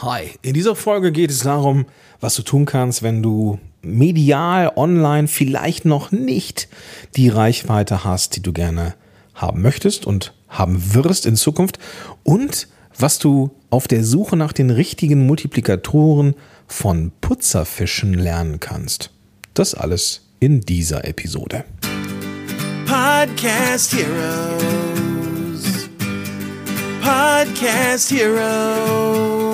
Hi, in dieser Folge geht es darum, was du tun kannst, wenn du medial, online vielleicht noch nicht die Reichweite hast, die du gerne haben möchtest und haben wirst in Zukunft und was du auf der Suche nach den richtigen Multiplikatoren von Putzerfischen lernen kannst. Das alles in dieser Episode. Podcast Heroes. Podcast Heroes.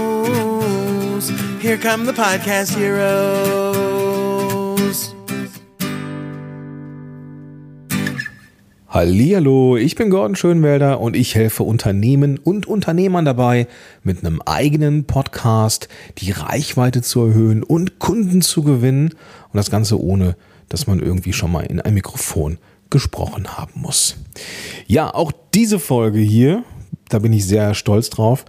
Here come the Podcast Heroes. Hallihallo, ich bin Gordon Schönwelder und ich helfe Unternehmen und Unternehmern dabei, mit einem eigenen Podcast die Reichweite zu erhöhen und Kunden zu gewinnen und das Ganze ohne, dass man irgendwie schon mal in ein Mikrofon gesprochen haben muss. Ja, auch diese Folge hier, da bin ich sehr stolz drauf.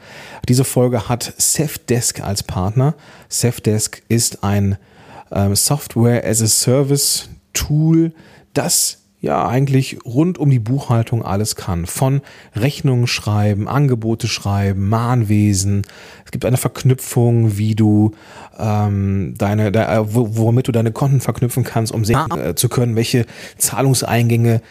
Diese Folge hat Safdesk als Partner. Safdesk ist ein ähm, Software as a Service Tool, das ja eigentlich rund um die Buchhaltung alles kann. Von Rechnungen schreiben, Angebote schreiben, Mahnwesen. Es gibt eine Verknüpfung, wie du ähm, deine, de, womit du deine Konten verknüpfen kannst, um sehen äh, zu können, welche Zahlungseingänge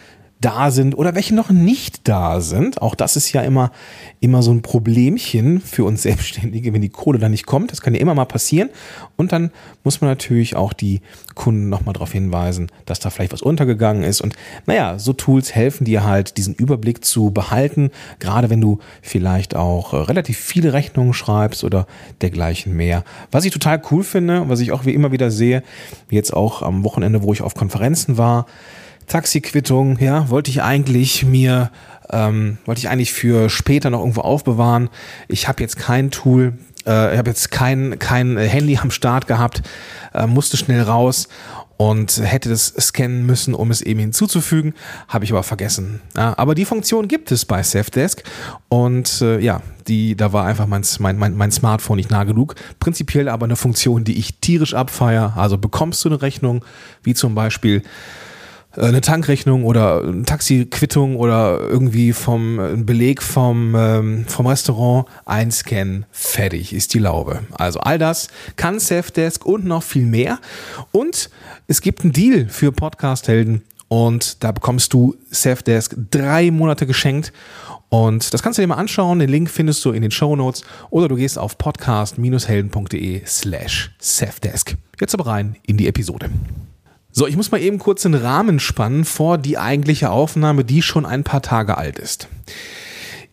da sind oder welche noch nicht da sind. Auch das ist ja immer, immer so ein Problemchen für uns Selbstständige, wenn die Kohle da nicht kommt. Das kann ja immer mal passieren. Und dann muss man natürlich auch die Kunden nochmal darauf hinweisen, dass da vielleicht was untergegangen ist. Und naja, so Tools helfen dir halt, diesen Überblick zu behalten. Gerade wenn du vielleicht auch äh, relativ viele Rechnungen schreibst oder dergleichen mehr. Was ich total cool finde, was ich auch wie immer wieder sehe, jetzt auch am Wochenende, wo ich auf Konferenzen war, Taxiquittung, ja, wollte ich eigentlich mir, ähm, wollte ich eigentlich für später noch irgendwo aufbewahren. Ich habe jetzt kein Tool, äh, ich habe jetzt kein, kein Handy am Start gehabt, äh, musste schnell raus und hätte das scannen müssen, um es eben hinzuzufügen, habe ich aber vergessen. Ja, aber die Funktion gibt es bei Safdesk und äh, ja, die, da war einfach mein, mein, mein Smartphone nicht nah genug. Prinzipiell aber eine Funktion, die ich tierisch abfeier. Also bekommst du eine Rechnung, wie zum Beispiel eine Tankrechnung oder eine Taxiquittung oder irgendwie vom ein Beleg vom, ähm, vom Restaurant einscannen, fertig ist die Laube. Also all das kann Safdesk und noch viel mehr. Und es gibt einen Deal für Podcast-Helden und da bekommst du Safdesk drei Monate geschenkt. Und das kannst du dir mal anschauen. Den Link findest du in den Show Notes oder du gehst auf podcast-helden.de slash Safdesk. Jetzt aber rein in die Episode. So, ich muss mal eben kurz den Rahmen spannen vor die eigentliche Aufnahme, die schon ein paar Tage alt ist.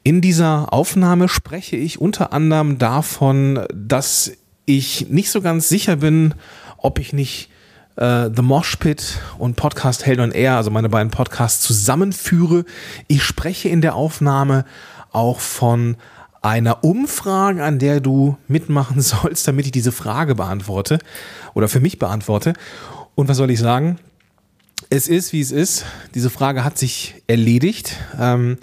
In dieser Aufnahme spreche ich unter anderem davon, dass ich nicht so ganz sicher bin, ob ich nicht äh, The Mosh Pit und Podcast Held on Air, also meine beiden Podcasts, zusammenführe. Ich spreche in der Aufnahme auch von einer Umfrage, an der du mitmachen sollst, damit ich diese Frage beantworte oder für mich beantworte. Und was soll ich sagen? Es ist, wie es ist. Diese Frage hat sich erledigt. Ähm,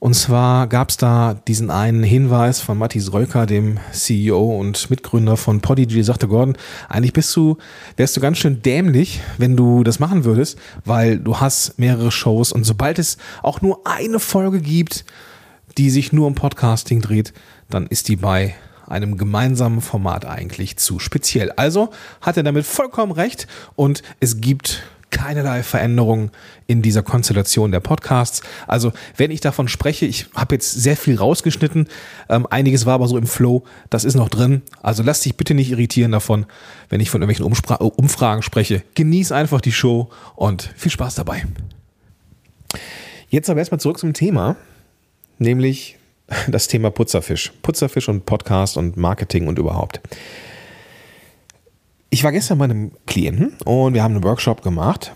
und zwar gab es da diesen einen Hinweis von Matthias Rölker, dem CEO und Mitgründer von Podigy, sagte Gordon, eigentlich bist du, wärst du ganz schön dämlich, wenn du das machen würdest, weil du hast mehrere Shows und sobald es auch nur eine Folge gibt, die sich nur um Podcasting dreht, dann ist die bei einem gemeinsamen Format eigentlich zu speziell. Also hat er damit vollkommen recht und es gibt keinerlei Veränderungen in dieser Konstellation der Podcasts. Also wenn ich davon spreche, ich habe jetzt sehr viel rausgeschnitten, ähm, einiges war aber so im Flow, das ist noch drin. Also lass dich bitte nicht irritieren davon, wenn ich von irgendwelchen Umspra Umfragen spreche. Genieß einfach die Show und viel Spaß dabei. Jetzt aber erstmal zurück zum Thema, nämlich das Thema Putzerfisch. Putzerfisch und Podcast und Marketing und überhaupt. Ich war gestern bei einem Klienten und wir haben einen Workshop gemacht.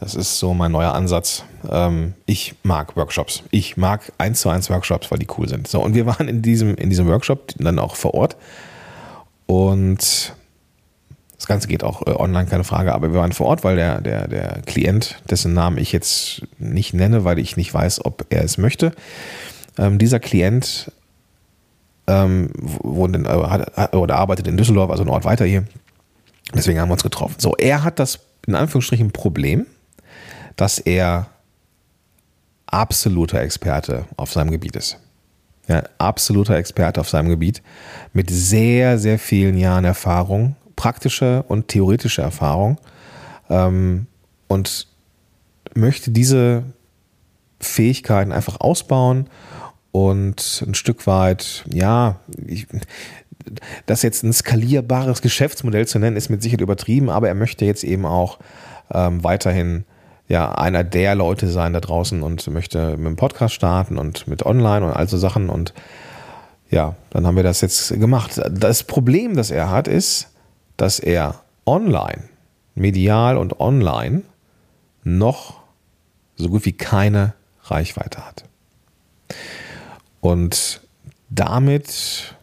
Das ist so mein neuer Ansatz. Ähm, ich mag Workshops. Ich mag eins zu eins Workshops, weil die cool sind. So, und wir waren in diesem, in diesem Workshop dann auch vor Ort. Und das Ganze geht auch äh, online, keine Frage, aber wir waren vor Ort, weil der, der, der Klient, dessen Namen ich jetzt nicht nenne, weil ich nicht weiß, ob er es möchte, ähm, dieser Klient ähm, wohnt in, äh, hat, oder arbeitet in Düsseldorf, also ein Ort weiter hier. Deswegen haben wir uns getroffen. So, er hat das in Anführungsstrichen Problem, dass er absoluter Experte auf seinem Gebiet ist. Ja, absoluter Experte auf seinem Gebiet mit sehr, sehr vielen Jahren Erfahrung, praktische und theoretische Erfahrung ähm, und möchte diese Fähigkeiten einfach ausbauen und ein Stück weit, ja, ich, das jetzt ein skalierbares Geschäftsmodell zu nennen, ist mit Sicherheit übertrieben, aber er möchte jetzt eben auch ähm, weiterhin ja einer der Leute sein da draußen und möchte mit dem Podcast starten und mit Online und all so Sachen und ja, dann haben wir das jetzt gemacht. Das Problem, das er hat, ist, dass er online, medial und online noch so gut wie keine Reichweite hat. Und damit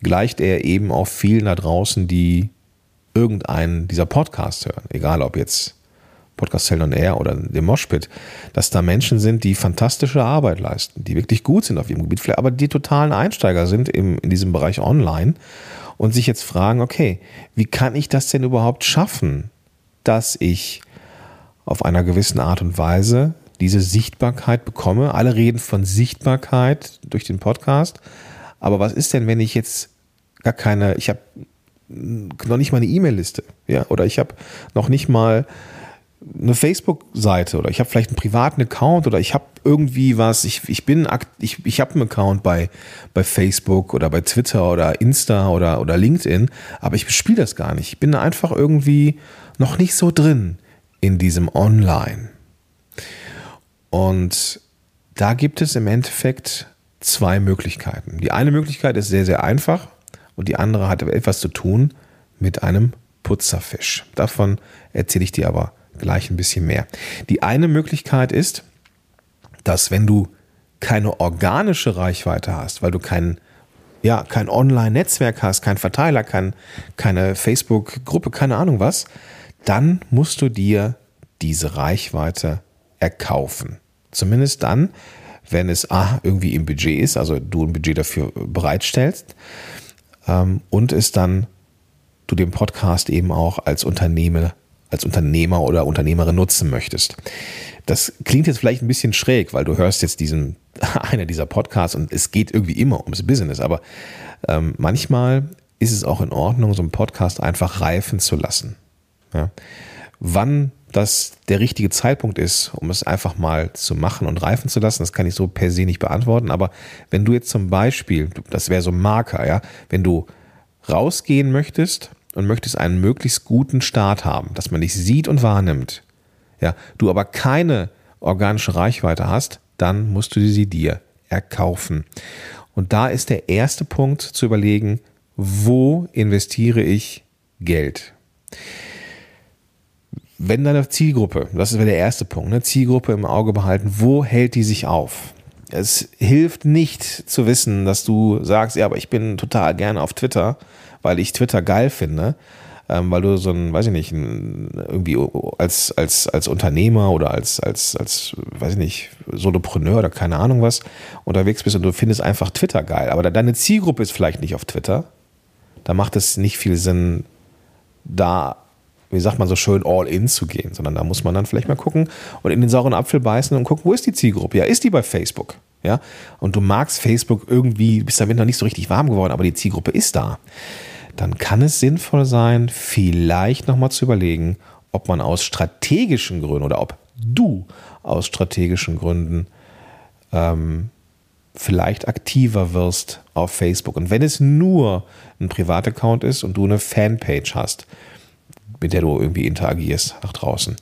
gleicht er eben auf vielen da draußen, die irgendeinen dieser Podcasts hören, egal ob jetzt Podcast Cell on Air oder dem Moshpit, dass da Menschen sind, die fantastische Arbeit leisten, die wirklich gut sind auf ihrem Gebiet, aber die totalen Einsteiger sind im, in diesem Bereich online und sich jetzt fragen, okay, wie kann ich das denn überhaupt schaffen, dass ich auf einer gewissen Art und Weise diese Sichtbarkeit bekomme. Alle reden von Sichtbarkeit durch den Podcast. Aber was ist denn, wenn ich jetzt gar keine, ich habe noch nicht mal eine E-Mail-Liste, ja, oder ich habe noch nicht mal eine Facebook-Seite oder ich habe vielleicht einen privaten Account oder ich habe irgendwie was, ich, ich bin, ich, ich habe einen Account bei, bei Facebook oder bei Twitter oder Insta oder, oder LinkedIn, aber ich bespiele das gar nicht. Ich bin einfach irgendwie noch nicht so drin in diesem Online. Und da gibt es im Endeffekt zwei Möglichkeiten. Die eine Möglichkeit ist sehr, sehr einfach und die andere hat etwas zu tun mit einem Putzerfisch. Davon erzähle ich dir aber gleich ein bisschen mehr. Die eine Möglichkeit ist, dass wenn du keine organische Reichweite hast, weil du kein, ja, kein Online-Netzwerk hast, kein Verteiler, kein, keine Facebook-Gruppe, keine Ahnung was, dann musst du dir diese Reichweite erkaufen. Zumindest dann, wenn es A, irgendwie im Budget ist, also du ein Budget dafür bereitstellst ähm, und es dann du den Podcast eben auch als Unternehmer, als Unternehmer oder Unternehmerin nutzen möchtest. Das klingt jetzt vielleicht ein bisschen schräg, weil du hörst jetzt diesen, einer dieser Podcasts und es geht irgendwie immer ums Business, aber ähm, manchmal ist es auch in Ordnung, so einen Podcast einfach reifen zu lassen. Ja. Wann das der richtige Zeitpunkt ist, um es einfach mal zu machen und reifen zu lassen, das kann ich so per se nicht beantworten. Aber wenn du jetzt zum Beispiel, das wäre so ein Marker, ja, wenn du rausgehen möchtest und möchtest einen möglichst guten Start haben, dass man dich sieht und wahrnimmt, ja, du aber keine organische Reichweite hast, dann musst du sie dir erkaufen. Und da ist der erste Punkt zu überlegen, wo investiere ich Geld? Wenn deine Zielgruppe, das wäre der erste Punkt, ne, Zielgruppe im Auge behalten, wo hält die sich auf? Es hilft nicht zu wissen, dass du sagst, ja, aber ich bin total gerne auf Twitter, weil ich Twitter geil finde, ähm, weil du so ein, weiß ich nicht, ein, irgendwie als, als, als Unternehmer oder als, als, als, weiß ich nicht, Solopreneur oder keine Ahnung was unterwegs bist und du findest einfach Twitter geil, aber deine Zielgruppe ist vielleicht nicht auf Twitter, da macht es nicht viel Sinn, da wie sagt man so schön, all in zu gehen, sondern da muss man dann vielleicht mal gucken und in den sauren Apfel beißen und gucken, wo ist die Zielgruppe? Ja, ist die bei Facebook? Ja, und du magst Facebook irgendwie, bist damit noch nicht so richtig warm geworden, aber die Zielgruppe ist da. Dann kann es sinnvoll sein, vielleicht nochmal zu überlegen, ob man aus strategischen Gründen oder ob du aus strategischen Gründen ähm, vielleicht aktiver wirst auf Facebook. Und wenn es nur ein Privataccount ist und du eine Fanpage hast, mit der du irgendwie interagierst nach draußen.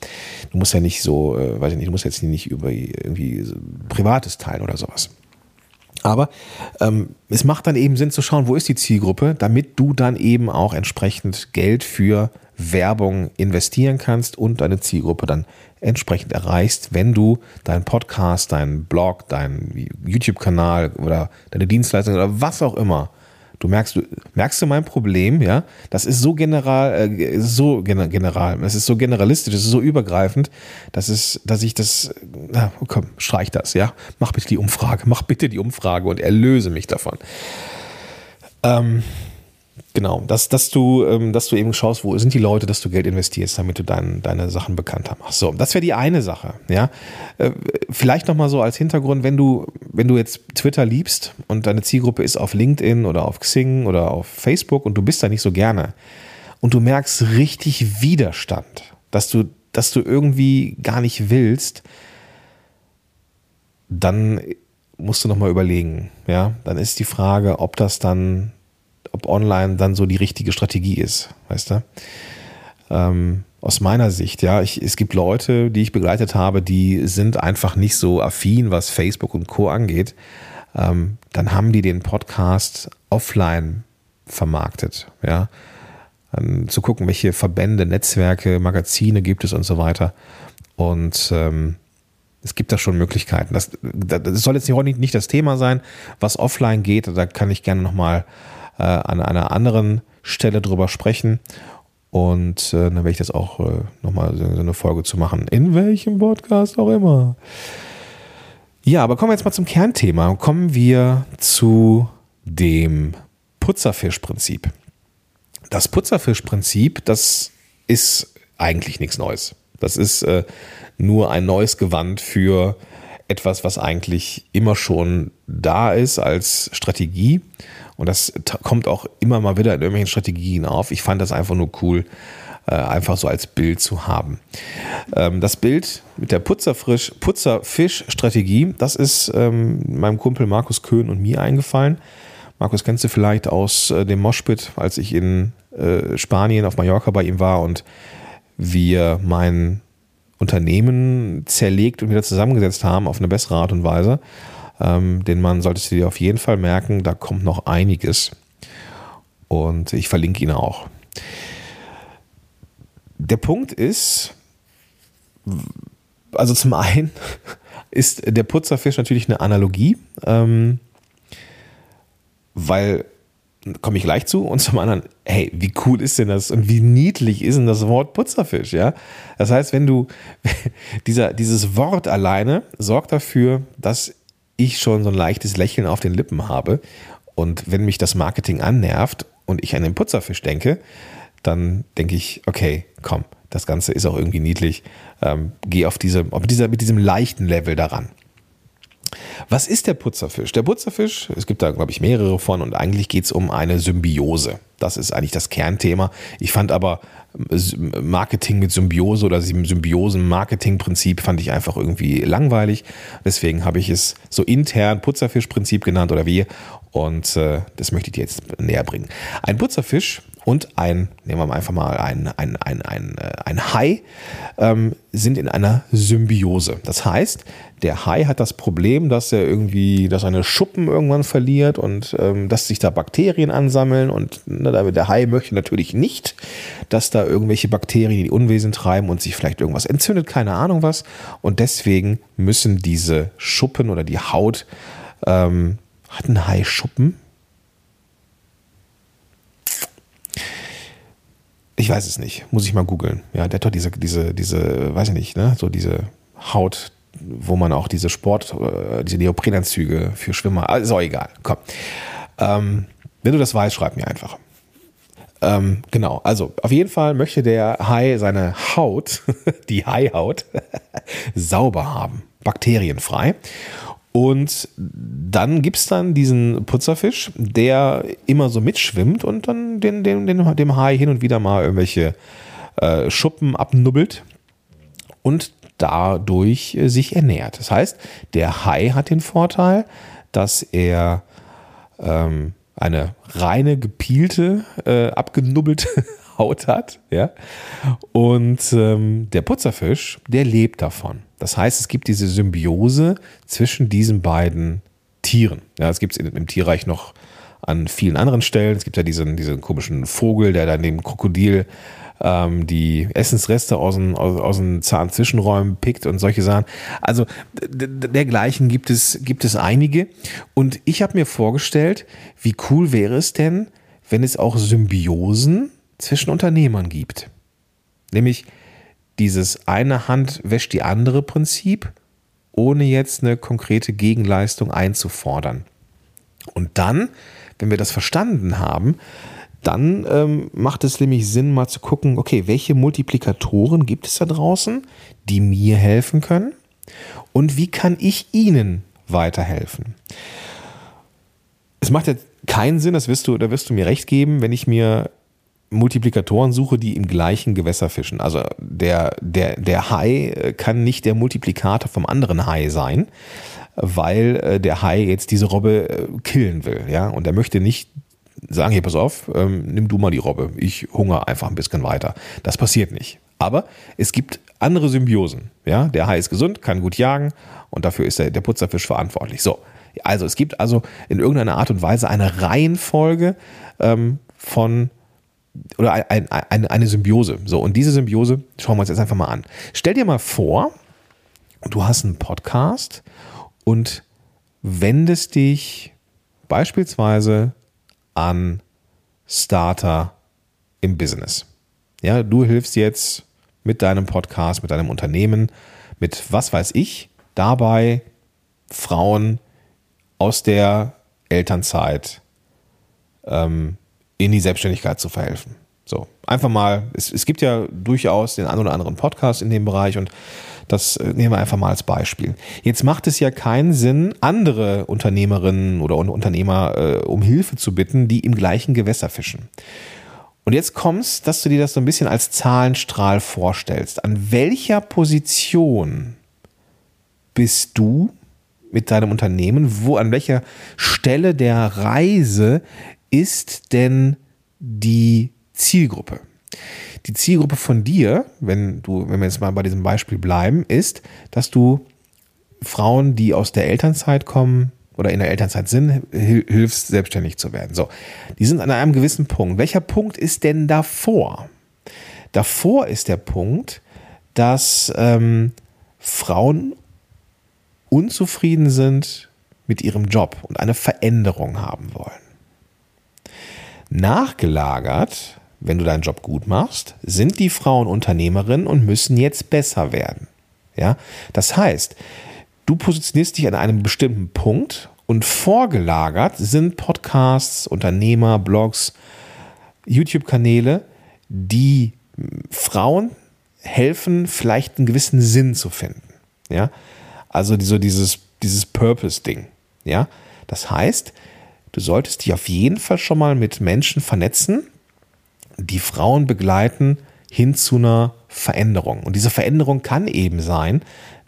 Du musst ja nicht so, äh, weiß ich nicht, du musst jetzt nicht über irgendwie Privates teilen oder sowas. Aber ähm, es macht dann eben Sinn zu schauen, wo ist die Zielgruppe, damit du dann eben auch entsprechend Geld für Werbung investieren kannst und deine Zielgruppe dann entsprechend erreichst, wenn du deinen Podcast, deinen Blog, deinen YouTube-Kanal oder deine Dienstleistung oder was auch immer Du merkst, du merkst du mein Problem, ja? Das ist so general, äh, so general, es ist so generalistisch, es ist so übergreifend, dass es, dass ich das, na, komm, streich das, ja? Mach bitte die Umfrage, mach bitte die Umfrage und erlöse mich davon. Ähm, Genau, dass, dass, du, ähm, dass du eben schaust, wo sind die Leute, dass du Geld investierst, damit du dein, deine Sachen bekannter machst. So, das wäre die eine Sache. Ja, äh, vielleicht noch mal so als Hintergrund, wenn du wenn du jetzt Twitter liebst und deine Zielgruppe ist auf LinkedIn oder auf Xing oder auf Facebook und du bist da nicht so gerne und du merkst richtig Widerstand, dass du, dass du irgendwie gar nicht willst, dann musst du nochmal überlegen. Ja, dann ist die Frage, ob das dann, ob online dann so die richtige Strategie ist, weißt du? Ähm, aus meiner Sicht, ja, ich, es gibt Leute, die ich begleitet habe, die sind einfach nicht so affin, was Facebook und Co. angeht. Ähm, dann haben die den Podcast offline vermarktet, ja. Dann zu gucken, welche Verbände, Netzwerke, Magazine gibt es und so weiter. Und ähm, es gibt da schon Möglichkeiten. Das, das soll jetzt nicht, nicht das Thema sein, was offline geht. Da kann ich gerne nochmal äh, an einer anderen Stelle drüber sprechen. Und äh, dann werde ich das auch äh, nochmal so, so eine Folge zu machen. In welchem Podcast auch immer. Ja, aber kommen wir jetzt mal zum Kernthema. Kommen wir zu dem Putzerfischprinzip. Das Putzerfischprinzip, das ist eigentlich nichts Neues. Das ist äh, nur ein neues Gewand für etwas, was eigentlich immer schon da ist als Strategie und das kommt auch immer mal wieder in irgendwelchen Strategien auf. Ich fand das einfach nur cool, äh, einfach so als Bild zu haben. Ähm, das Bild mit der Putzerfisch-Strategie, das ist ähm, meinem Kumpel Markus Köhn und mir eingefallen. Markus kennst du vielleicht aus äh, dem Moshpit, als ich in äh, Spanien auf Mallorca bei ihm war und wir mein Unternehmen zerlegt und wieder zusammengesetzt haben auf eine bessere Art und Weise. Ähm, den Mann solltest du dir auf jeden Fall merken, da kommt noch einiges. Und ich verlinke ihn auch. Der Punkt ist, also zum einen ist der Putzerfisch natürlich eine Analogie, ähm, weil komme ich gleich zu. Und zum anderen, hey, wie cool ist denn das und wie niedlich ist denn das Wort Putzerfisch, ja? Das heißt, wenn du, dieser, dieses Wort alleine sorgt dafür, dass ich schon so ein leichtes Lächeln auf den Lippen habe. Und wenn mich das Marketing annervt und ich an den Putzerfisch denke, dann denke ich, okay, komm, das Ganze ist auch irgendwie niedlich. Ähm, geh auf diese, auf dieser, mit diesem leichten Level daran. Was ist der Putzerfisch? Der Putzerfisch, es gibt da, glaube ich, mehrere von und eigentlich geht es um eine Symbiose. Das ist eigentlich das Kernthema. Ich fand aber äh, Marketing mit Symbiose oder Symbiosen-Marketing-Prinzip fand ich einfach irgendwie langweilig. Deswegen habe ich es so intern Putzerfisch-Prinzip genannt oder wie. Und äh, das möchte ich dir jetzt näher bringen. Ein Putzerfisch und ein, nehmen wir mal einfach mal ein, ein, ein, ein, äh, ein Hai, ähm, sind in einer Symbiose. Das heißt, der Hai hat das Problem, dass er irgendwie, dass seine Schuppen irgendwann verliert und ähm, dass sich da Bakterien ansammeln und ne, der Hai möchte natürlich nicht, dass da irgendwelche Bakterien die Unwesen treiben und sich vielleicht irgendwas entzündet, keine Ahnung was. Und deswegen müssen diese Schuppen oder die Haut, ähm, hat ein Hai Schuppen? Ich weiß es nicht. Muss ich mal googeln. Ja, der hat doch diese, diese, diese, weiß ich nicht, ne, so diese Haut, wo man auch diese Sport, äh, diese Neoprenanzüge für Schwimmer, also egal, komm. Ähm, wenn du das weißt, schreib mir einfach. Ähm, genau, also auf jeden Fall möchte der Hai seine Haut, die Haihaut, sauber haben, bakterienfrei. Und dann gibt es dann diesen Putzerfisch, der immer so mitschwimmt und dann den, den, den, dem Hai hin und wieder mal irgendwelche äh, Schuppen abnubbelt und dadurch äh, sich ernährt. Das heißt, der Hai hat den Vorteil, dass er ähm, eine reine, gepielte, äh, abgenubbelte Haut hat. Ja? Und ähm, der Putzerfisch, der lebt davon. Das heißt, es gibt diese Symbiose zwischen diesen beiden Tieren. Ja, es gibt es im Tierreich noch an vielen anderen Stellen. Es gibt ja diesen, diesen komischen Vogel, der dann dem Krokodil ähm, die Essensreste aus den, aus, aus den Zahnzwischenräumen pickt und solche Sachen. Also dergleichen gibt es, gibt es einige. Und ich habe mir vorgestellt, wie cool wäre es denn, wenn es auch Symbiosen zwischen Unternehmern gibt. Nämlich dieses eine Hand wäscht die andere Prinzip, ohne jetzt eine konkrete Gegenleistung einzufordern. Und dann, wenn wir das verstanden haben, dann ähm, macht es nämlich Sinn, mal zu gucken, okay, welche Multiplikatoren gibt es da draußen, die mir helfen können? Und wie kann ich ihnen weiterhelfen. Es macht jetzt keinen Sinn, das wirst du, da wirst du mir recht geben, wenn ich mir Multiplikatoren suche, die im gleichen Gewässer fischen. Also der, der, der Hai kann nicht der Multiplikator vom anderen Hai sein, weil äh, der Hai jetzt diese Robbe äh, killen will, ja, und er möchte nicht sagen, hier, pass auf, ähm, nimm du mal die Robbe, ich hungere einfach ein bisschen weiter. Das passiert nicht. Aber es gibt andere Symbiosen, ja, der Hai ist gesund, kann gut jagen und dafür ist der, der Putzerfisch verantwortlich. So, also es gibt also in irgendeiner Art und Weise eine Reihenfolge ähm, von oder ein, ein, eine Symbiose. So, und diese Symbiose schauen wir uns jetzt einfach mal an. Stell dir mal vor, du hast einen Podcast und wendest dich beispielsweise an Starter im Business. Ja, du hilfst jetzt mit deinem Podcast, mit deinem Unternehmen, mit was weiß ich, dabei Frauen aus der Elternzeit ähm, in die Selbstständigkeit zu verhelfen. So, einfach mal, es, es gibt ja durchaus den einen oder anderen Podcast in dem Bereich und das äh, nehmen wir einfach mal als Beispiel. Jetzt macht es ja keinen Sinn, andere Unternehmerinnen oder Unternehmer äh, um Hilfe zu bitten, die im gleichen Gewässer fischen. Und jetzt kommst, dass du dir das so ein bisschen als Zahlenstrahl vorstellst. An welcher Position bist du mit deinem Unternehmen? Wo, an welcher Stelle der Reise ist denn die Zielgruppe? Die Zielgruppe von dir, wenn du, wenn wir jetzt mal bei diesem Beispiel bleiben, ist, dass du Frauen, die aus der Elternzeit kommen oder in der Elternzeit sind, hilfst, selbstständig zu werden. So, die sind an einem gewissen Punkt. Welcher Punkt ist denn davor? Davor ist der Punkt, dass ähm, Frauen unzufrieden sind mit ihrem Job und eine Veränderung haben wollen. Nachgelagert, wenn du deinen Job gut machst, sind die Frauen Unternehmerinnen und müssen jetzt besser werden. Ja, das heißt, du positionierst dich an einem bestimmten Punkt und vorgelagert sind Podcasts, Unternehmer, Blogs, YouTube-Kanäle, die Frauen helfen, vielleicht einen gewissen Sinn zu finden. Ja, also so dieses, dieses Purpose-Ding. Ja, das heißt, Du solltest dich auf jeden Fall schon mal mit Menschen vernetzen, die Frauen begleiten hin zu einer Veränderung. Und diese Veränderung kann eben sein,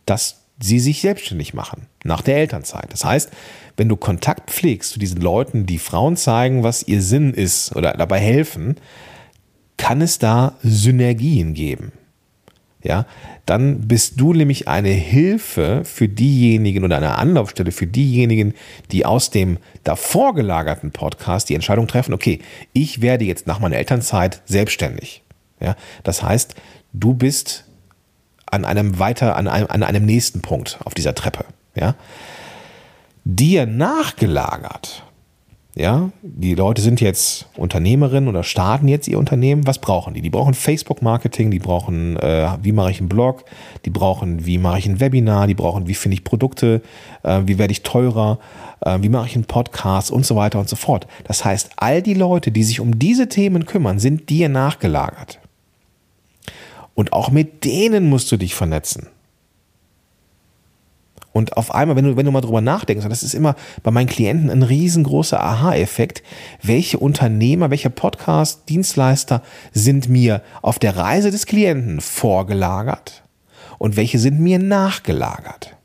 dass sie sich selbstständig machen nach der Elternzeit. Das heißt, wenn du Kontakt pflegst zu diesen Leuten, die Frauen zeigen, was ihr Sinn ist oder dabei helfen, kann es da Synergien geben ja, dann bist du nämlich eine Hilfe für diejenigen oder eine Anlaufstelle für diejenigen, die aus dem davor gelagerten Podcast die Entscheidung treffen, okay, ich werde jetzt nach meiner Elternzeit selbstständig. Ja, das heißt, du bist an einem weiter, an einem, an einem nächsten Punkt auf dieser Treppe. Ja, dir nachgelagert ja, die Leute sind jetzt Unternehmerinnen oder starten jetzt ihr Unternehmen. Was brauchen die? Die brauchen Facebook-Marketing, die brauchen, äh, wie mache ich einen Blog, die brauchen, wie mache ich ein Webinar, die brauchen, wie finde ich Produkte, äh, wie werde ich teurer, äh, wie mache ich einen Podcast und so weiter und so fort. Das heißt, all die Leute, die sich um diese Themen kümmern, sind dir nachgelagert. Und auch mit denen musst du dich vernetzen. Und auf einmal, wenn du, wenn du mal drüber nachdenkst, und das ist immer bei meinen Klienten ein riesengroßer Aha-Effekt, welche Unternehmer, welche Podcast-Dienstleister sind mir auf der Reise des Klienten vorgelagert und welche sind mir nachgelagert.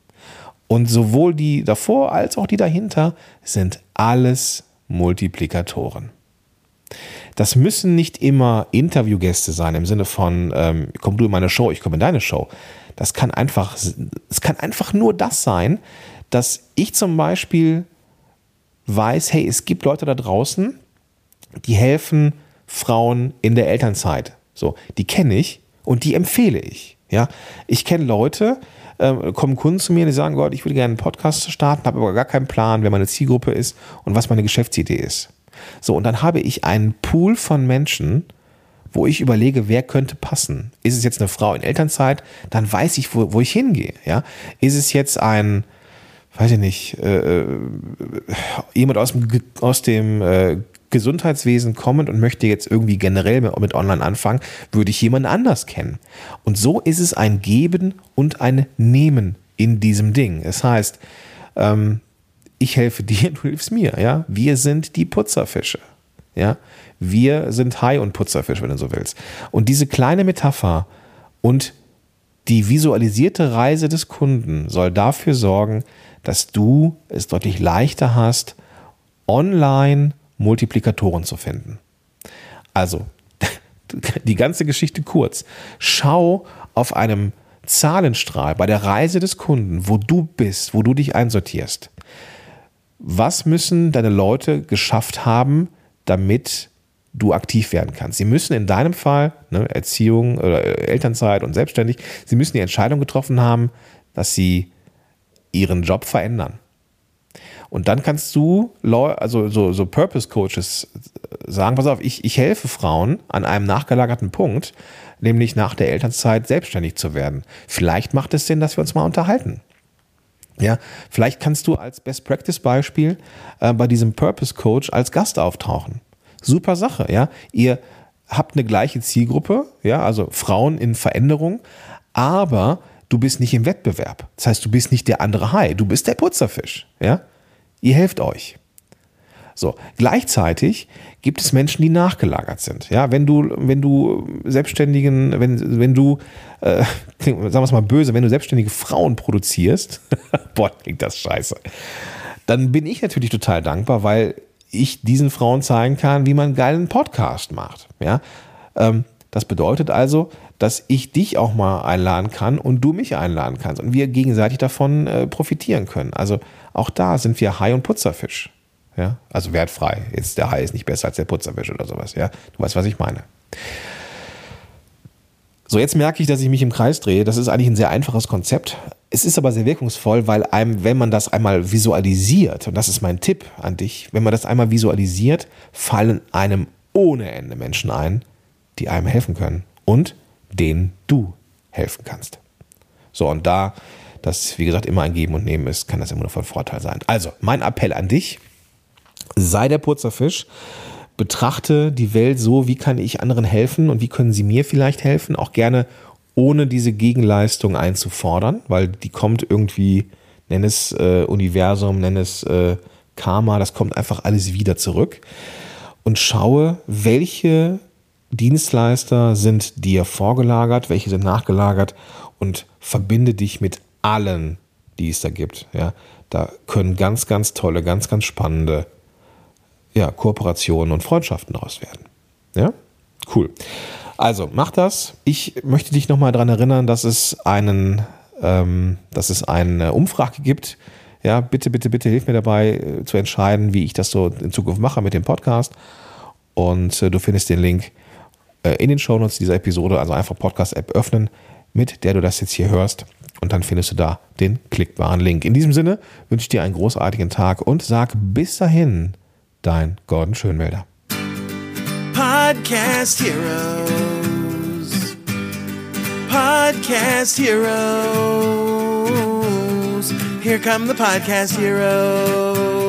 Und sowohl die davor als auch die dahinter sind alles Multiplikatoren. Das müssen nicht immer Interviewgäste sein im Sinne von, ähm, komm du in meine Show, ich komme in deine Show. Das kann einfach, es kann einfach nur das sein, dass ich zum Beispiel weiß, hey, es gibt Leute da draußen, die helfen Frauen in der Elternzeit. So, die kenne ich und die empfehle ich. Ja, ich kenne Leute, äh, kommen Kunden zu mir, die sagen, Gott, ich würde gerne einen Podcast starten, habe aber gar keinen Plan, wer meine Zielgruppe ist und was meine Geschäftsidee ist. So, und dann habe ich einen Pool von Menschen, wo ich überlege, wer könnte passen. Ist es jetzt eine Frau in Elternzeit, dann weiß ich, wo, wo ich hingehe. Ja? Ist es jetzt ein, weiß ich nicht, äh, äh jemand aus dem, aus dem äh, Gesundheitswesen kommend und möchte jetzt irgendwie generell mit, Online anfangen, würde ich jemanden anders kennen. Und so ist es ein Geben und ein Nehmen in diesem Ding. Es heißt, ähm, ich helfe dir, du hilfst mir, ja. Wir sind die Putzerfische, ja. Wir sind Hai und Putzerfisch, wenn du so willst. Und diese kleine Metapher und die visualisierte Reise des Kunden soll dafür sorgen, dass du es deutlich leichter hast, online Multiplikatoren zu finden. Also, die ganze Geschichte kurz. Schau auf einem Zahlenstrahl bei der Reise des Kunden, wo du bist, wo du dich einsortierst. Was müssen deine Leute geschafft haben, damit du aktiv werden kannst? Sie müssen in deinem Fall, ne, Erziehung oder Elternzeit und selbstständig, sie müssen die Entscheidung getroffen haben, dass sie ihren Job verändern. Und dann kannst du, also so, so Purpose Coaches sagen, pass auf, ich, ich helfe Frauen an einem nachgelagerten Punkt, nämlich nach der Elternzeit selbstständig zu werden. Vielleicht macht es Sinn, dass wir uns mal unterhalten. Ja, vielleicht kannst du als Best Practice Beispiel äh, bei diesem Purpose Coach als Gast auftauchen. Super Sache, ja. Ihr habt eine gleiche Zielgruppe, ja, also Frauen in Veränderung, aber du bist nicht im Wettbewerb. Das heißt, du bist nicht der andere Hai, du bist der Putzerfisch, ja. Ihr helft euch. So, gleichzeitig gibt es Menschen, die nachgelagert sind. Ja, wenn du, wenn du Selbstständigen, wenn, wenn du, äh, sagen wir es mal böse, wenn du selbstständige Frauen produzierst, boah, klingt das scheiße, dann bin ich natürlich total dankbar, weil ich diesen Frauen zeigen kann, wie man einen geilen Podcast macht. Ja, ähm, das bedeutet also, dass ich dich auch mal einladen kann und du mich einladen kannst und wir gegenseitig davon äh, profitieren können. Also auch da sind wir Hai und Putzerfisch. Ja, also wertfrei. Jetzt der Hai ist nicht besser als der Putzerfisch oder sowas. Ja, du weißt, was ich meine. So, jetzt merke ich, dass ich mich im Kreis drehe. Das ist eigentlich ein sehr einfaches Konzept. Es ist aber sehr wirkungsvoll, weil einem, wenn man das einmal visualisiert, und das ist mein Tipp an dich, wenn man das einmal visualisiert, fallen einem ohne Ende Menschen ein, die einem helfen können und denen du helfen kannst. So, und da das, wie gesagt, immer ein Geben und Nehmen ist, kann das immer nur von Vorteil sein. Also, mein Appell an dich, sei der Putzerfisch, betrachte die Welt so, wie kann ich anderen helfen und wie können sie mir vielleicht helfen, auch gerne ohne diese Gegenleistung einzufordern, weil die kommt irgendwie, nenn es äh, Universum, nenn es äh, Karma, das kommt einfach alles wieder zurück. Und schaue, welche Dienstleister sind dir vorgelagert, welche sind nachgelagert und verbinde dich mit allen, die es da gibt. Ja, da können ganz, ganz tolle, ganz, ganz spannende ja, Kooperationen und Freundschaften daraus werden. Ja, cool. Also mach das. Ich möchte dich nochmal daran erinnern, dass es einen, ähm, dass es eine Umfrage gibt. Ja, bitte, bitte, bitte hilf mir dabei äh, zu entscheiden, wie ich das so in Zukunft mache mit dem Podcast. Und äh, du findest den Link äh, in den Shownotes dieser Episode, also einfach Podcast-App öffnen, mit der du das jetzt hier hörst. Und dann findest du da den klickbaren Link. In diesem Sinne wünsche ich dir einen großartigen Tag und sag bis dahin dein er Gordon Schönwälder. Podcast Heroes. Podcast Heroes. Here come the Podcast Heroes.